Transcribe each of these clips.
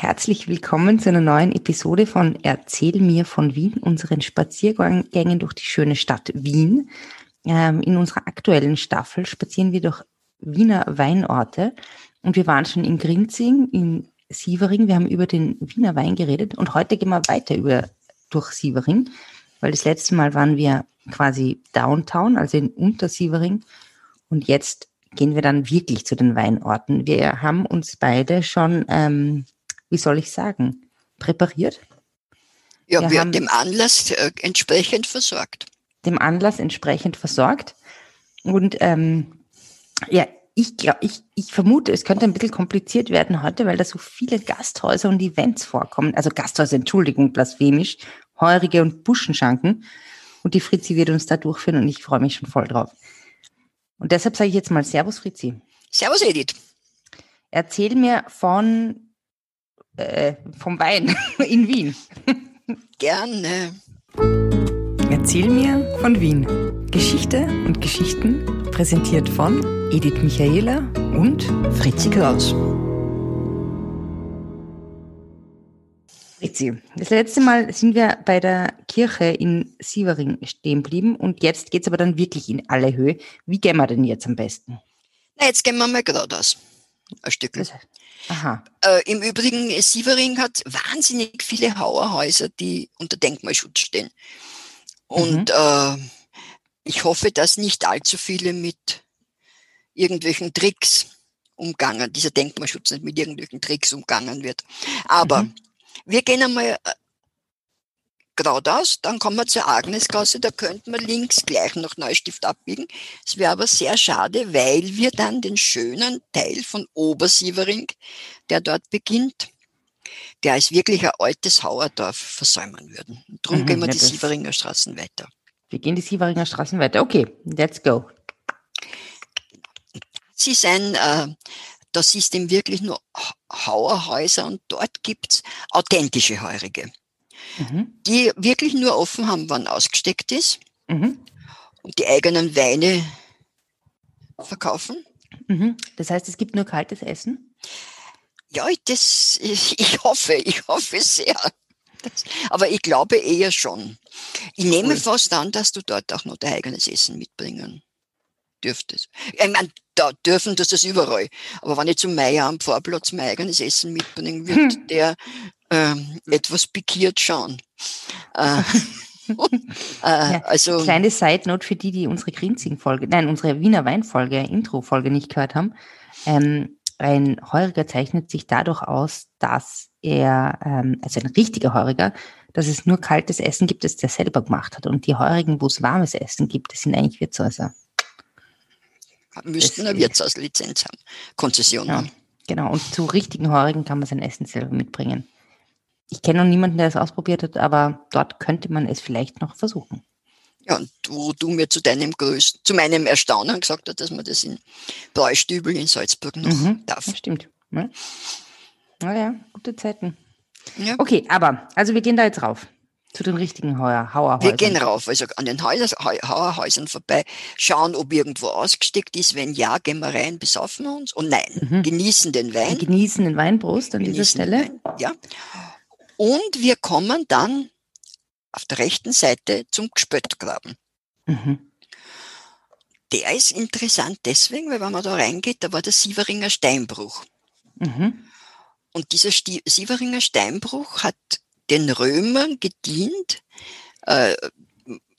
Herzlich willkommen zu einer neuen Episode von Erzähl mir von Wien, unseren Spaziergängen durch die schöne Stadt Wien. Ähm, in unserer aktuellen Staffel spazieren wir durch Wiener Weinorte und wir waren schon in Grinzing, in Sievering, wir haben über den Wiener Wein geredet und heute gehen wir weiter über, durch Sievering, weil das letzte Mal waren wir quasi Downtown, also in Untersievering und jetzt gehen wir dann wirklich zu den Weinorten. Wir haben uns beide schon, ähm, wie soll ich sagen, präpariert. Ja, wir, haben dem Anlass äh, entsprechend versorgt. Dem Anlass entsprechend versorgt. Und ähm, ja, ich, glaub, ich, ich vermute, es könnte ein bisschen kompliziert werden heute, weil da so viele Gasthäuser und Events vorkommen. Also Gasthäuser, Entschuldigung, blasphemisch, Heurige und Buschenschanken. Und die Fritzi wird uns da durchführen und ich freue mich schon voll drauf. Und deshalb sage ich jetzt mal Servus, Fritzi. Servus, Edith. Erzähl mir von, äh, vom Wein in Wien. Gerne. Erzähl mir von Wien. Geschichte und Geschichten präsentiert von Edith Michaela und Fritzi Kraus. Fritzi, das letzte Mal sind wir bei der Kirche in Sievering stehen geblieben und jetzt geht es aber dann wirklich in alle Höhe. Wie gehen wir denn jetzt am besten? Na, jetzt gehen wir mal geradeaus. Ein Stück. Aha. Äh, Im Übrigen, Sievering hat wahnsinnig viele Hauerhäuser, die unter Denkmalschutz stehen. Und mhm. äh, ich hoffe, dass nicht allzu viele mit irgendwelchen Tricks umgangen, dieser Denkmalschutz nicht mit irgendwelchen Tricks umgangen wird. Aber mhm. Wir gehen einmal äh, geradeaus, dann kommen wir zur Agnesgasse, da könnten wir links gleich nach Neustift abbiegen. Es wäre aber sehr schade, weil wir dann den schönen Teil von Obersievering, der dort beginnt, der ist wirklich ein altes Hauerdorf versäumen würden. Darum mhm, gehen wir die Sieveringer Straßen weiter. Wir gehen die Sieveringer Straßen weiter. Okay, let's go. Sie ist ein äh, das ist eben wirklich nur Hauerhäuser und dort gibt's authentische Heurige, mhm. die wirklich nur offen haben, wann ausgesteckt ist mhm. und die eigenen Weine verkaufen. Mhm. Das heißt, es gibt nur kaltes Essen? Ja, das, ich, hoffe, ich hoffe sehr. Das, aber ich glaube eher schon. Ich nehme cool. fast an, dass du dort auch noch dein eigenes Essen mitbringen dürftest. Ich meine, da dürfen das das überall. Aber wenn ich zum Meier am Vorplatz mein eigenes Essen mitbringen wird hm. der ähm, etwas pikiert schauen. Äh, äh, ja, also, kleine Side Note für die, die unsere Grinzing-Folge, nein, unsere Wiener Wein-Folge, Intro-Folge nicht gehört haben. Ähm, ein Heuriger zeichnet sich dadurch aus, dass er, ähm, also ein richtiger Heuriger, dass es nur kaltes Essen gibt, das der selber gemacht hat. Und die Heurigen, wo es warmes Essen gibt, das sind eigentlich Wirtshäuser müssten eine Wirtshauslizenz haben, Konzession ja, haben. Genau, und zu richtigen Heurigen kann man sein Essen selber mitbringen. Ich kenne noch niemanden, der es ausprobiert hat, aber dort könnte man es vielleicht noch versuchen. Ja, und wo du mir zu deinem größten, zu meinem Erstaunen gesagt hast, dass man das in Bräustübel in Salzburg noch mhm, darf. Das stimmt. Ja. Naja, gute Zeiten. Ja. Okay, aber, also wir gehen da jetzt rauf. Zu den richtigen Hauer, Hauerhäusern. Wir gehen rauf, also an den Hauerhäusern vorbei, schauen, ob irgendwo ausgesteckt ist. Wenn ja, gehen wir rein, besaufen uns. Und nein, mhm. genießen den Wein. Genießen den Weinbrust an genießen dieser Stelle. Ja. Und wir kommen dann auf der rechten Seite zum Gespöttgraben. Mhm. Der ist interessant deswegen, weil wenn man da reingeht, da war der Sieveringer Steinbruch. Mhm. Und dieser Sieveringer Steinbruch hat den Römern gedient. Äh,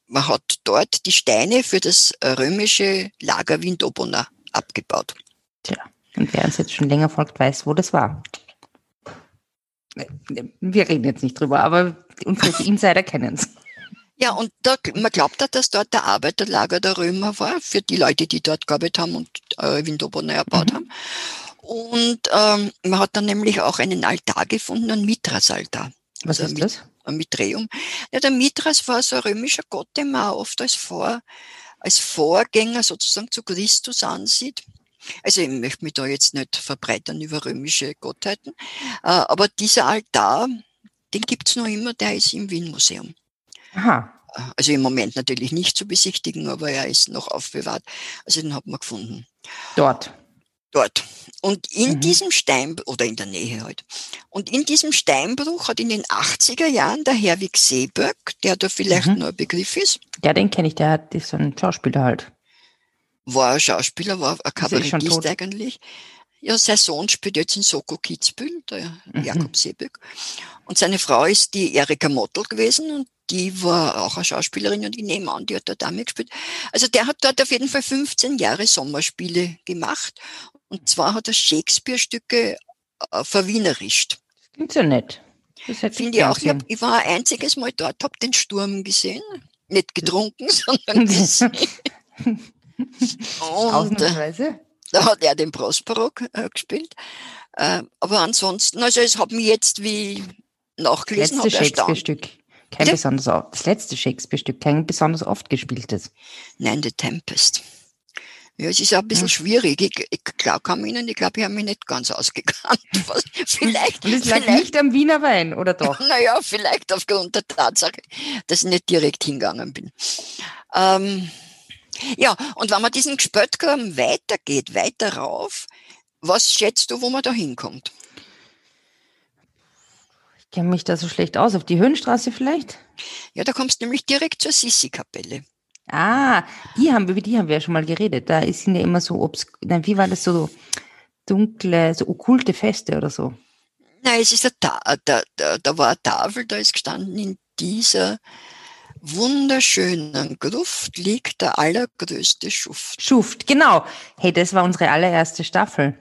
man hat dort die Steine für das römische Lager Windobona abgebaut. Tja, und wer uns jetzt schon länger folgt, weiß, wo das war. Wir reden jetzt nicht drüber, aber unsere Insider kennen es. Ja, und da, man glaubt auch, dass dort der Arbeiterlager der Römer war, für die Leute, die dort gearbeitet haben und äh, Windobona erbaut mhm. haben. Und ähm, man hat dann nämlich auch einen Altar gefunden, einen Mitras-Altar. Was also ist das? Ein Mitreum. Ja, der Mithras war so ein römischer Gott, den man oft als, Vor, als Vorgänger sozusagen zu Christus ansieht. Also ich möchte mich da jetzt nicht verbreitern über römische Gottheiten, äh, aber dieser Altar, den gibt's noch immer, der ist im Wien-Museum. Aha. Äh, also im Moment natürlich nicht zu besichtigen, aber er ist noch aufbewahrt. Also den hat man gefunden. Dort? Dort. Und in mhm. diesem Stein, oder in der Nähe halt. Und in diesem Steinbruch hat in den 80er Jahren der Herwig Seeböck, der da vielleicht mhm. nur ein Begriff ist. Ja, den kenne ich, der hat ist so ein Schauspieler halt. War ein Schauspieler, war ein Kabarettist eigentlich. Ja, sein Sohn spielt jetzt in Soko Kitzbühel, der mhm. Jakob Seeböck. Und seine Frau ist die Erika Mottl gewesen und die war auch eine Schauspielerin und ich nehme an, die hat dort auch mitgespielt. Also der hat dort auf jeden Fall 15 Jahre Sommerspiele gemacht. Und zwar hat er Shakespeare-Stücke äh, verwienerischt. Klingt ja nett. Finde ich auch. Ich, hab, ich, war ein einziges Mal dort, habe den Sturm gesehen. Nicht getrunken, sondern gesehen. äh, da hat er den Prospero äh, gespielt. Äh, aber ansonsten, also es hat mich jetzt wie nachgelesen, letzte Shakespeare-Stück. Kein Bitte? besonders, das letzte Shakespeare-Stück, kein besonders oft gespieltes. Nein, The Tempest. Ja, es ist auch ein bisschen ja. schwierig. Ich, ich glaube, kann Ihnen, ich glaube, ich habe mich nicht ganz ausgekannt. vielleicht. Und es lag nicht am Wiener Wein, oder doch? Naja, vielleicht aufgrund der Tatsache, dass ich nicht direkt hingegangen bin. Ähm, ja, und wenn man diesen Gespöttgraben weitergeht, weiter rauf, was schätzt du, wo man da hinkommt? Ich kenne mich da so schlecht aus. Auf die Höhenstraße vielleicht? Ja, da kommst du nämlich direkt zur Sissi-Kapelle. Ah, die haben, über die haben wir ja schon mal geredet. Da sind ja immer so, obs nein, wie war das so dunkle, so okkulte Feste oder so? Nein, es ist eine Ta da, da, da war eine Tafel, da ist gestanden, in dieser wunderschönen Gruft liegt der allergrößte Schuft. Schuft, genau. Hey, das war unsere allererste Staffel.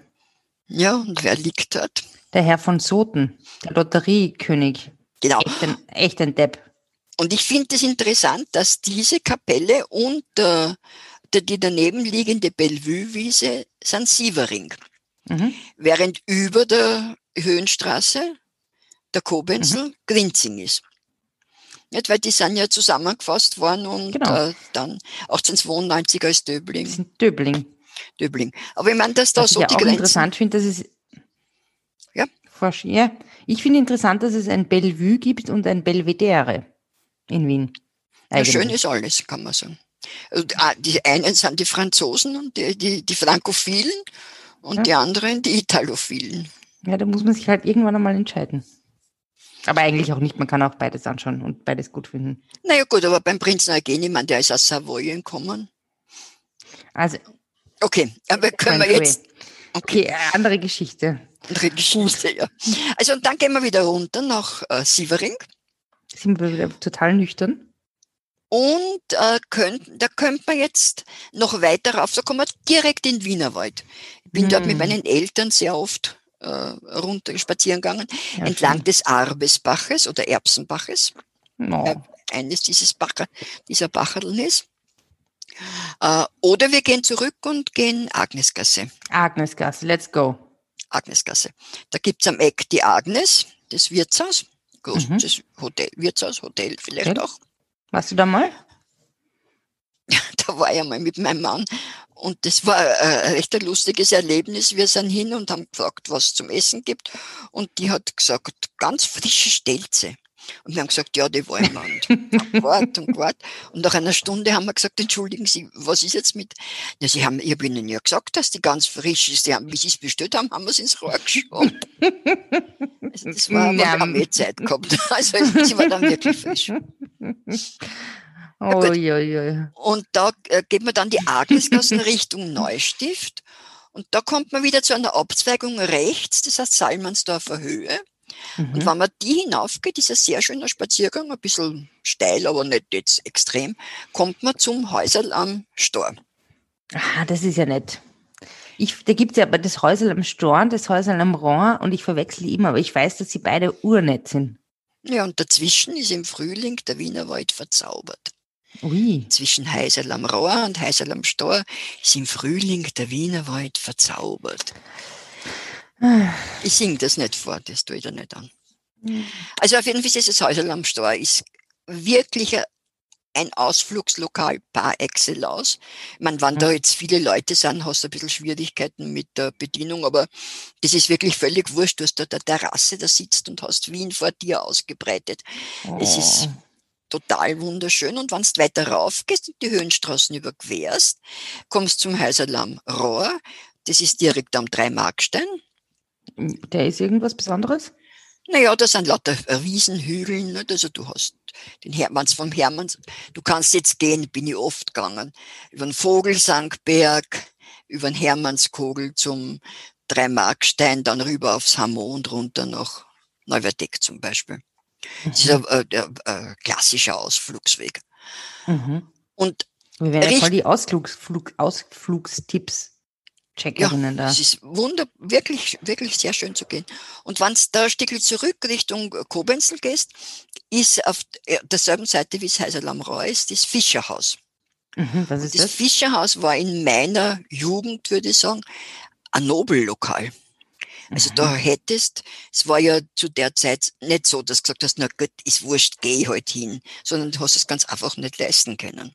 Ja, und wer liegt dort? Der Herr von Soten, der Lotteriekönig. Genau. Echt ein, echt ein Depp. Und ich finde es interessant, dass diese Kapelle und äh, die daneben liegende Bellevue-Wiese sind Sievering. Mhm. Während über der Höhenstraße der Kobenzl mhm. Grinzing ist. Nicht, weil die sind ja zusammengefasst worden und genau. äh, dann 1892 als Döbling. Das sind Döbling. Döbling. Aber ich meine, dass da Was so ich die auch Grenzen... interessant finde, dass es ja. ja. Ich finde interessant, dass es ein Bellevue gibt und ein Belvedere in Wien. Ja, schön ist alles, kann man sagen. Ah, die einen sind die Franzosen und die, die, die Frankophilen und ja. die anderen die Italophilen. Ja, da muss man sich halt irgendwann einmal entscheiden. Aber eigentlich auch nicht, man kann auch beides anschauen und beides gut finden. Naja gut, aber beim Prinzen Eugenie, man, der ist aus Savoyen gekommen. Also. Okay, aber können wir jetzt. Okay, okay andere Geschichte. Andere Geschichte, ja. Also und dann gehen wir wieder runter nach äh, Sievering. Sind wir wieder total nüchtern? Und äh, könnt, da könnte man jetzt noch weiter rauf, da kommen wir direkt in den Wienerwald. Ich bin hm. dort mit meinen Eltern sehr oft äh, runter spazieren gegangen, ja, entlang schön. des Arbesbaches oder Erbsenbaches. No. Äh, eines dieses Bacher, dieser Bacherln ist. Äh, oder wir gehen zurück und gehen Agnesgasse. Agnesgasse, let's go. Agnesgasse. Da gibt's am Eck die Agnes, das Wirtshaus großes mhm. Hotel, Wirtshaus, Hotel vielleicht okay. auch. Warst du da mal? Da war ich mal mit meinem Mann und das war ein recht ein lustiges Erlebnis. Wir sind hin und haben gefragt, was es zum Essen gibt und die hat gesagt, ganz frische Stelze. Und wir haben gesagt, ja, die wollen wir. Und gewartet und gewartet. Und nach einer Stunde haben wir gesagt, entschuldigen Sie, was ist jetzt mit? Ja, Sie haben, ich habe Ihnen ja gesagt, dass die ganz frisch ist. Sie haben, wie Sie es bestellt haben, haben wir es ins Rohr geschoben. Also das war, aber wir haben eh Zeit gehabt. Also sie war dann wirklich frisch. Oh, ja, ja, Und da äh, geht man dann die Agnesgassen Richtung Neustift. Und da kommt man wieder zu einer Abzweigung rechts, das heißt Salmansdorfer Höhe. Mhm. Und wenn man die hinaufgeht, ist ein sehr schöner Spaziergang, ein bisschen steil, aber nicht jetzt extrem, kommt man zum Häuserl am Stor. Ah, das ist ja nett. Ich, da gibt es ja aber das Häuserl am Storn, das Häuserl am Rohr und ich verwechsel die immer, aber ich weiß, dass sie beide urnett sind. Ja, und dazwischen ist im Frühling der Wienerwald verzaubert. Ui. Zwischen Heiserl am Rohr und Heiserl am Stor ist im Frühling der Wienerwald verzaubert. Ich singe das nicht vor, das tue ich da nicht an. Also auf jeden Fall ist das Häuserl am Stor ist wirklich ein Ausflugslokal par excellence. Meine, wenn da jetzt viele Leute sind, hast du ein bisschen Schwierigkeiten mit der Bedienung, aber das ist wirklich völlig wurscht. Du hast da der Terrasse, da sitzt und hast Wien vor dir ausgebreitet. Oh. Es ist oh. Total wunderschön. Und wenn du weiter rauf gehst und die Höhenstraßen überquerst, kommst zum Häuserl am Rohr, Das ist direkt am Dreimarkstein. Der ist irgendwas Besonderes? Naja, das sind lauter Riesenhügel. Nicht? Also du hast den Hermanns vom Hermanns. Du kannst jetzt gehen, bin ich oft gegangen, über den Vogelsangberg, über den Hermannskogel zum Dreimarkstein, dann rüber aufs Hammo und runter nach Neuwerdeck zum Beispiel. Mhm. Das ist ein, ein, ein, ein klassischer Ausflugsweg. Mhm. Und wir werden voll die Ausflugs, Ausflugstipps Checkerinnen ja, da. Es ist wunder, wirklich, wirklich sehr schön zu gehen. Und wenn du da ein Stückchen zurück Richtung Kobenzl gehst, ist auf derselben Seite wie es Heiser am Reus das Fischerhaus. Mhm, was ist das, das Fischerhaus war in meiner Jugend, würde ich sagen, ein Nobellokal. Also mhm. da hättest, es war ja zu der Zeit nicht so, dass du gesagt hast, na gut, ist wurscht, geh halt hin, sondern du hast es ganz einfach nicht leisten können.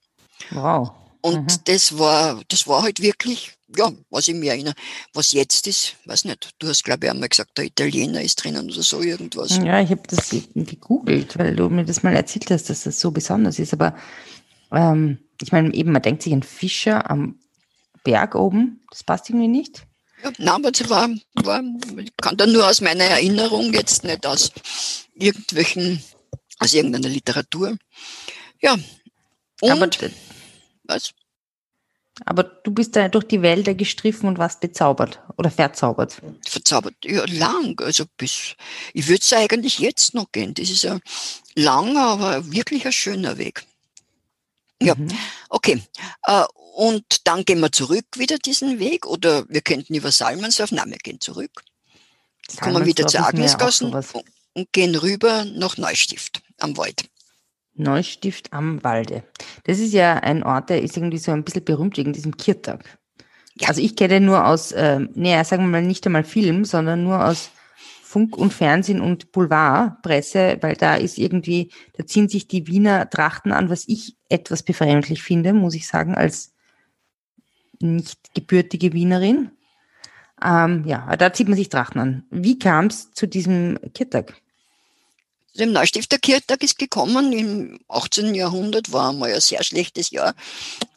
Wow. Und mhm. das war, das war halt wirklich, ja, was ich mir erinnere. Was jetzt ist, weiß nicht. Du hast, glaube ich, einmal gesagt, der Italiener ist drinnen oder so irgendwas. Ja, ich habe das gegoogelt, weil du mir das mal erzählt hast, dass das so besonders ist. Aber ähm, ich meine, eben, man denkt sich an Fischer am Berg oben, das passt irgendwie nicht. Ja, nein, aber es war, war, ich kann da nur aus meiner Erinnerung jetzt nicht aus irgendwelchen, aus irgendeiner Literatur. Ja. Und, aber was? Aber du bist da durch die Wälder gestriffen und warst bezaubert oder verzaubert. Verzaubert, ja, lang. Also bis, ich würde es eigentlich jetzt noch gehen. Das ist ein langer, aber wirklich ein schöner Weg. Ja, mhm. okay. Und dann gehen wir zurück wieder diesen Weg oder wir könnten über Salmansdorf, nein, wir gehen zurück. Kommen wir wieder zur Agnesgassen und gehen rüber nach Neustift am Wald. Neustift am Walde. Das ist ja ein Ort, der ist irgendwie so ein bisschen berühmt wegen diesem Kirtag. Ja. Also ich kenne nur aus, äh, naja, sagen wir mal nicht einmal Film, sondern nur aus Funk und Fernsehen und Boulevardpresse, weil da ist irgendwie, da ziehen sich die Wiener Trachten an, was ich etwas befremdlich finde, muss ich sagen, als nicht gebürtige Wienerin. Ähm, ja, da zieht man sich Trachten an. Wie kam es zu diesem Kirtag? dem Neustifter Kirchtag ist gekommen, im 18. Jahrhundert war einmal ein sehr schlechtes Jahr.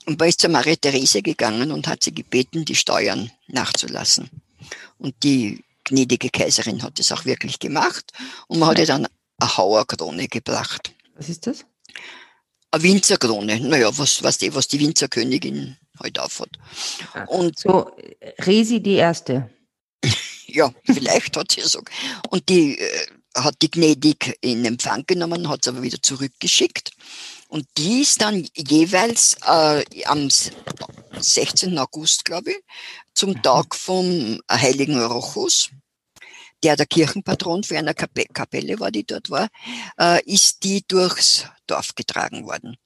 Und man ist zur Maria Therese gegangen und hat sie gebeten, die Steuern nachzulassen. Und die gnädige Kaiserin hat das auch wirklich gemacht. Und man hat ihr dann eine Hauerkrone gebracht. Was ist das? Eine Winzerkrone. Naja, was, was, die, was die Winzerkönigin halt aufhat. Und so, Resi die Erste. ja, vielleicht hat sie so. Und die äh, hat die gnädig in Empfang genommen, hat es aber wieder zurückgeschickt. Und die ist dann jeweils äh, am 16. August, glaube ich, zum mhm. Tag vom heiligen Rochus, der der Kirchenpatron für eine Kapelle war, die dort war, äh, ist die durchs Dorf getragen worden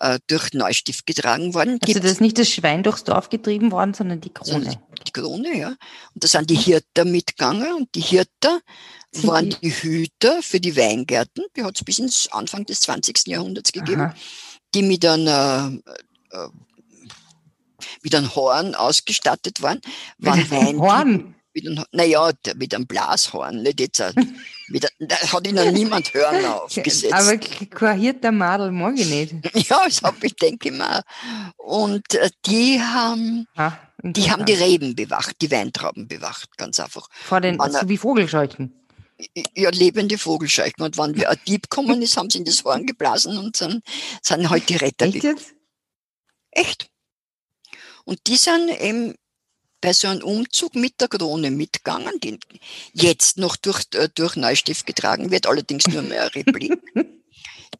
äh, durch Neustift getragen worden. Also das ist nicht das Schwein durchs Dorf getrieben worden, sondern die Krone. Die Krone, ja. Und da sind die Hirter mitgegangen und die Hirter sind waren die? die Hüter für die Weingärten. Die hat es bis ins Anfang des 20. Jahrhunderts gegeben, Aha. die mit einer äh, mit einem Horn ausgestattet waren. waren Wein Horn? Mit einem, naja, mit einem Blashorn, nicht jetzt. Mit, da hat ihnen niemand Hören aufgesetzt. Aber koahiert der Madel mag ich nicht. Ja, das habe ich, denke ich mal. Und äh, die haben, ha, die haben die Reben bewacht, die Weintrauben bewacht, ganz einfach. Vor den, so wie Vogelscheuchen. Ja, lebende Vogelscheuchen. Und wenn ein Dieb gekommen ist, haben sie in das Horn geblasen und dann sind halt die Retter. Echt jetzt? Echt. Und die sind eben bei so einem Umzug mit der Krone mitgegangen, die jetzt noch durch, äh, durch Neustift getragen wird, allerdings nur mehr Replik.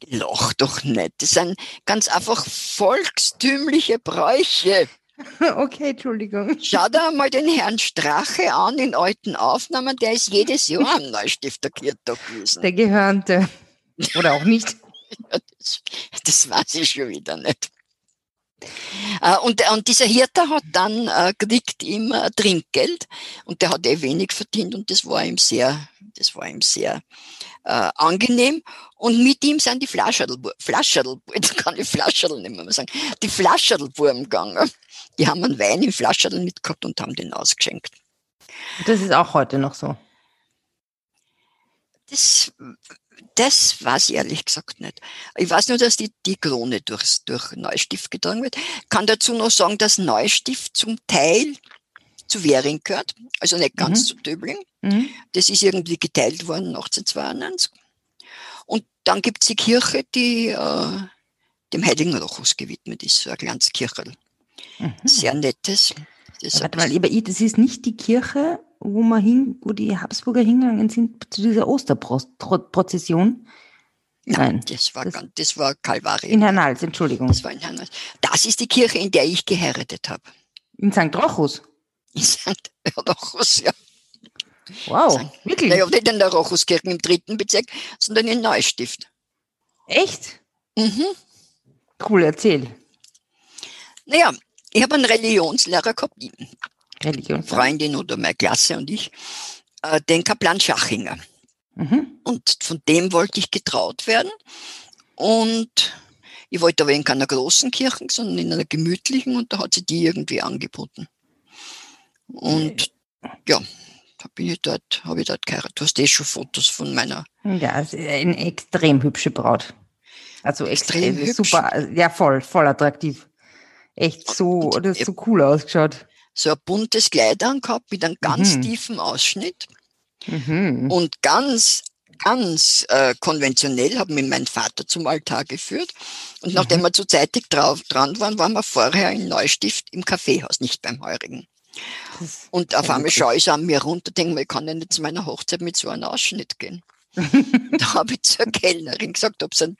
Lach doch nicht. Das sind ganz einfach volkstümliche Bräuche. Okay, Entschuldigung. Schau dir mal den Herrn Strache an in alten Aufnahmen, der ist jedes Jahr am Neustifter Kirchtag gewesen. Der Gehörnte. Oder auch nicht. ja, das, das weiß ich schon wieder nicht. Äh, und, und dieser Hirte hat dann äh, kriegt ihm äh, Trinkgeld und der hat eh wenig verdient und das war ihm sehr, das war ihm sehr äh, angenehm. Und mit ihm sind die Flascherl, jetzt kann ich Flascherl nicht mehr sagen, die Flascherlbuben gegangen. Die haben einen Wein im Flascherl mitgehabt und haben den ausgeschenkt. Das ist auch heute noch so. Das das weiß ich ehrlich gesagt nicht. Ich weiß nur, dass die, die Krone durchs, durch Neustift getragen wird. Kann dazu noch sagen, dass Neustift zum Teil zu Währing gehört, also nicht ganz mhm. zu Döbling. Mhm. Das ist irgendwie geteilt worden 1892. Und dann gibt es die Kirche, die äh, dem Heiligen Rochus gewidmet ist, so ein kleines Kircherl. Mhm. Sehr nettes. Das Warte mal, aber das ist nicht die Kirche, wo man hin, wo die Habsburger hingegangen sind zu dieser Osterprozession. Nein, Nein, das war, das, ganz, das war Kalvari. In Hernals, Entschuldigung. Das war in Hernals. Das ist die Kirche, in der ich geheiratet habe. In St. Rochus? In St. Rochus, ja. Wow, St. wirklich? Naja, nicht in der Rochuskirche im dritten Bezirk, sondern in Neustift. Echt? Mhm. Cool, erzähl. Naja, ich habe einen Religionslehrer gehabt, Religionslehrer. Freundin oder meine Klasse und ich, äh, den Kaplan Schachinger. Mhm. Und von dem wollte ich getraut werden. Und ich wollte aber in keiner großen Kirche, sondern in einer gemütlichen und da hat sie die irgendwie angeboten. Und ja, da bin ich dort, habe ich dort geheiratet. Du hast eh schon Fotos von meiner. Ja, eine extrem hübsche Braut. Also extrem, extrem super, ja voll, voll attraktiv. Echt so, und, das so cool ausgeschaut. So ein buntes Kleid angehabt mit einem ganz mhm. tiefen Ausschnitt. Mhm. Und ganz, ganz äh, konventionell hat mich mein Vater zum Altar geführt. Und nachdem mhm. wir zu zeitig drauf, dran waren, waren wir vorher in Neustift im Kaffeehaus, nicht beim Heurigen. Und auf einmal schaue ich an mir runter, denke mir, ich kann ja nicht zu meiner Hochzeit mit so einem Ausschnitt gehen. Da habe ich zur Kellnerin gesagt, ob sie einen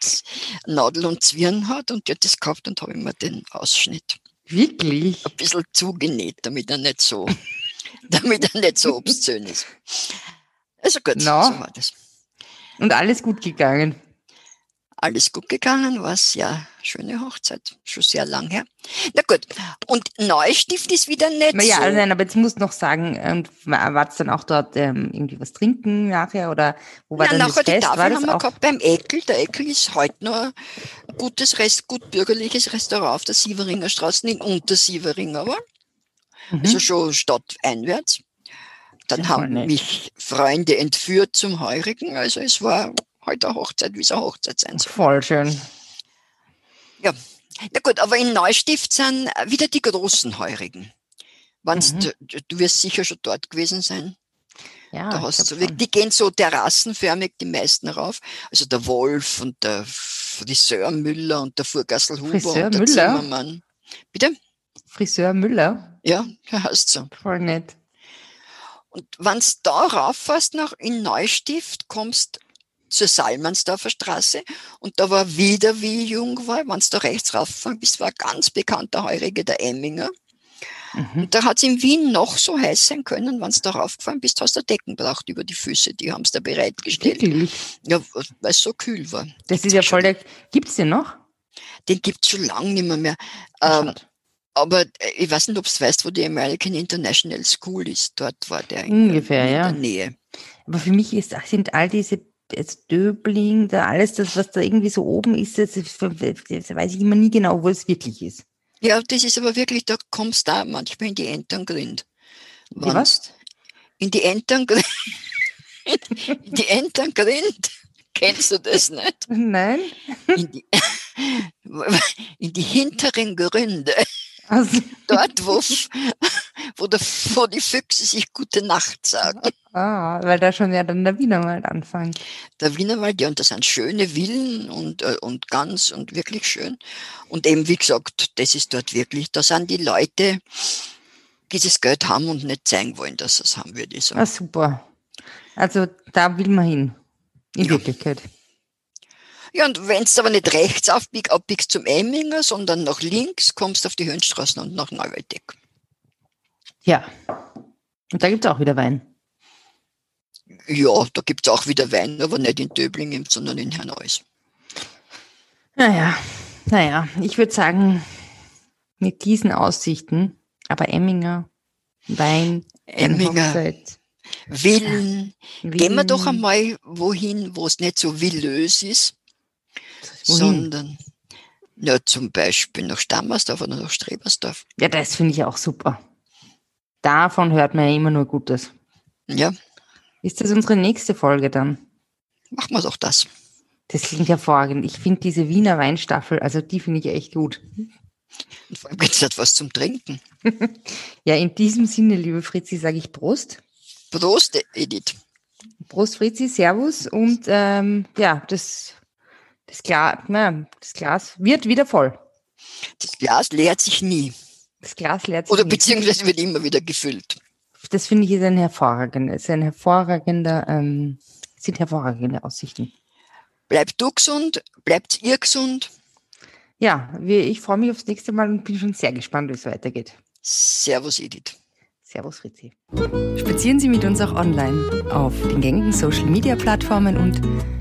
Nadel und Zwirn hat und die hat das gekauft und habe mir den Ausschnitt. Wirklich? Ein bisschen zugenäht, damit er nicht so, damit er nicht so obszön ist. Also gut, no. so war das. Und alles gut gegangen? Alles gut gegangen, war sehr schöne Hochzeit, schon sehr lang her. Na gut, und Neustift ist wieder nett. Ja, so. nein, aber jetzt musst du noch sagen, ähm, war es dann auch dort ähm, irgendwie was trinken nachher oder wo war Na, dann nachher das Fest? Die Tafel haben wir gehabt beim Eckel. Der Eckel ist heute noch ein gutes, Rest, gut bürgerliches Restaurant auf der Sieveringer Straße in Untersievering aber. Mhm. Also schon stadteinwärts. Dann haben mich Freunde entführt zum Heurigen. Also es war heute eine Hochzeit, wie es eine Hochzeit sein soll. Voll schön. Ja, na gut, aber in Neustift sind wieder die großen Heurigen. Mhm. Du, du, wirst sicher schon dort gewesen sein. Ja, da hast du, die gehen so terrassenförmig die meisten rauf. Also der Wolf und der Friseur Müller und der Furgassel Huber Friseur und der Müller? Zimmermann. Bitte? Friseur Müller? Ja, der heißt so. Voll nett. Und wenn du da rauf fährst nach in Neustift, kommst zur Salmansdorfer Straße und da war wieder, wie ich jung war, wenn du da rechts raufgefahren bist, war ein ganz bekannter Heurige, der Emminger. Mhm. Und da hat es in Wien noch so heiß sein können, wenn du da raufgefahren bist, hast du Decken braucht über die Füße, die haben es da bereitgestellt. Wirklich? Ja, weil es so kühl war. Das ist ja voll der, gibt's den noch? Den gibt's schon lange nicht mehr. mehr. Ähm, aber äh, ich weiß nicht, ob du weißt, wo die American International School ist. Dort war der in, Ungefähr, in ja. der Nähe. Aber für mich ist, sind all diese jetzt Döbling, da alles das, was da irgendwie so oben ist, das, das weiß ich immer nie genau, wo es wirklich ist. Ja, das ist aber wirklich, da kommst du da manchmal in die Enterngrind. was? In die Enterngrind. in die Enterngrind. Kennst du das nicht? Nein. In die, in die hinteren Gründe. Also. Dort, wo, wo, der, wo die Füchse sich gute Nacht sagen. Ah, weil da schon ja dann der Wienerwald anfängt. Der Wienerwald, ja, und das sind schöne Villen und, äh, und ganz und wirklich schön. Und eben, wie gesagt, das ist dort wirklich, da sind die Leute, die das Geld haben und nicht zeigen wollen, dass sie es haben, würde ich sagen. Ah, super. Also da will man hin, in ja. Wirklichkeit. Ja, und wenn du aber nicht rechts aufbiegst, abbiegst zum Emminger, sondern nach links, kommst du auf die Höhenstraßen und nach Neuwaldeck. Ja. Und da gibt es auch wieder Wein. Ja, da gibt es auch wieder Wein, aber nicht in Döblingen, sondern in Herneus. Naja, naja, ich würde sagen, mit diesen Aussichten, aber Emminger, Wein, Emminger, Hochzeit, Villen, Villen, gehen wir doch einmal wohin, wo es nicht so villös ist, Wohin? sondern ja, zum Beispiel nach Stammersdorf oder nach Strebersdorf. Ja, das finde ich auch super. Davon hört man ja immer nur Gutes. Ja. Ist das unsere nächste Folge dann? Machen wir doch das. Das klingt hervorragend. Ich finde diese Wiener Weinstaffel, also die finde ich echt gut. Und vor allem gibt es etwas zum Trinken. ja, in diesem Sinne, liebe Fritzi, sage ich Prost. Prost, Edith. Prost, Fritzi, Servus. Und ähm, ja, das, das, Glas, na, das Glas wird wieder voll. Das Glas leert sich nie. Das Glas leert sich Oder nie. beziehungsweise wird immer wieder gefüllt. Das finde ich ist ein hervorragender, ist ein hervorragender, ähm, sind hervorragende Aussichten. Bleibt du gesund, bleibt ihr gesund. Ja, ich freue mich aufs nächste Mal und bin schon sehr gespannt, wie es weitergeht. Servus, Edith. Servus, Fritzi. Spazieren Sie mit uns auch online auf den gängigen Social Media Plattformen und